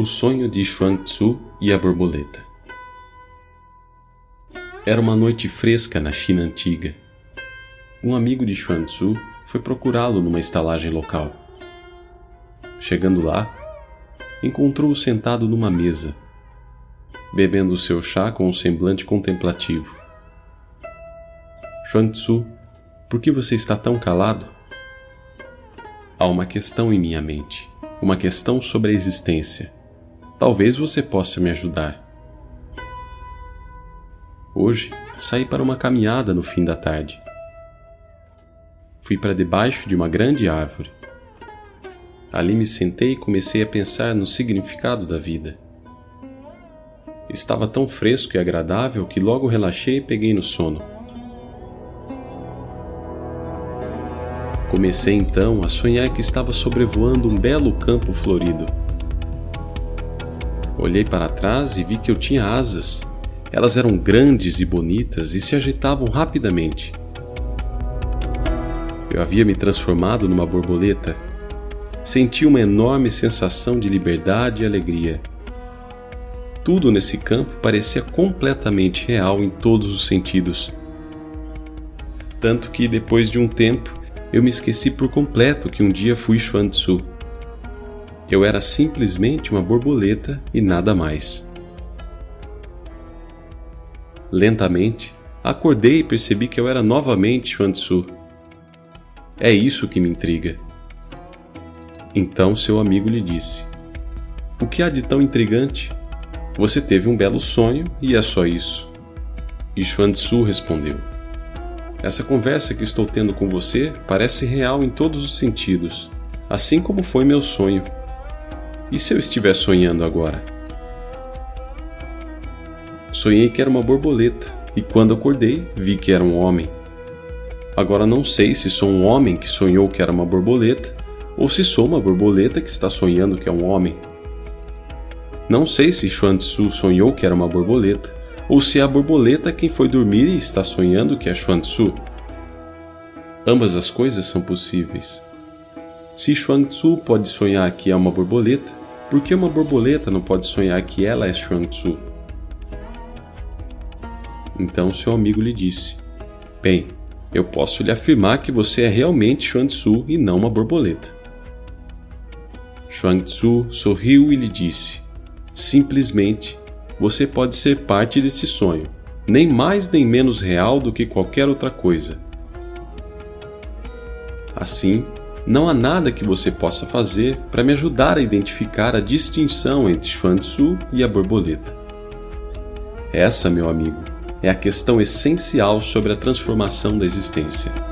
O sonho de Xuan Tzu e a borboleta. Era uma noite fresca na China antiga. Um amigo de Xuan Tzu foi procurá-lo numa estalagem local. Chegando lá, encontrou-o sentado numa mesa, bebendo seu chá com um semblante contemplativo. Xuan Tzu, por que você está tão calado? Há uma questão em minha mente, uma questão sobre a existência Talvez você possa me ajudar. Hoje saí para uma caminhada no fim da tarde. Fui para debaixo de uma grande árvore. Ali me sentei e comecei a pensar no significado da vida. Estava tão fresco e agradável que logo relaxei e peguei no sono. Comecei então a sonhar que estava sobrevoando um belo campo florido Olhei para trás e vi que eu tinha asas. Elas eram grandes e bonitas e se agitavam rapidamente. Eu havia me transformado numa borboleta. Senti uma enorme sensação de liberdade e alegria. Tudo nesse campo parecia completamente real em todos os sentidos. Tanto que, depois de um tempo, eu me esqueci por completo que um dia fui Xuan Tzu. Eu era simplesmente uma borboleta e nada mais. Lentamente, acordei e percebi que eu era novamente Xuanzu. É isso que me intriga. Então seu amigo lhe disse: O que há de tão intrigante? Você teve um belo sonho e é só isso. E Xuanzu respondeu: Essa conversa que estou tendo com você parece real em todos os sentidos, assim como foi meu sonho. E se eu estiver sonhando agora? Sonhei que era uma borboleta e quando acordei vi que era um homem. Agora não sei se sou um homem que sonhou que era uma borboleta ou se sou uma borboleta que está sonhando que é um homem. Não sei se Xuan Tzu sonhou que era uma borboleta ou se é a borboleta quem foi dormir e está sonhando que é Xuan Tzu. Ambas as coisas são possíveis. Se Xuan Tzu pode sonhar que é uma borboleta, por que uma borboleta não pode sonhar que ela é Xuan Tzu? Então seu amigo lhe disse: Bem, eu posso lhe afirmar que você é realmente Xuan Tzu e não uma borboleta. Xuan Tzu sorriu e lhe disse: Simplesmente, você pode ser parte desse sonho, nem mais nem menos real do que qualquer outra coisa. Assim, não há nada que você possa fazer para me ajudar a identificar a distinção entre Xuan Tzu e a borboleta. Essa, meu amigo, é a questão essencial sobre a transformação da existência.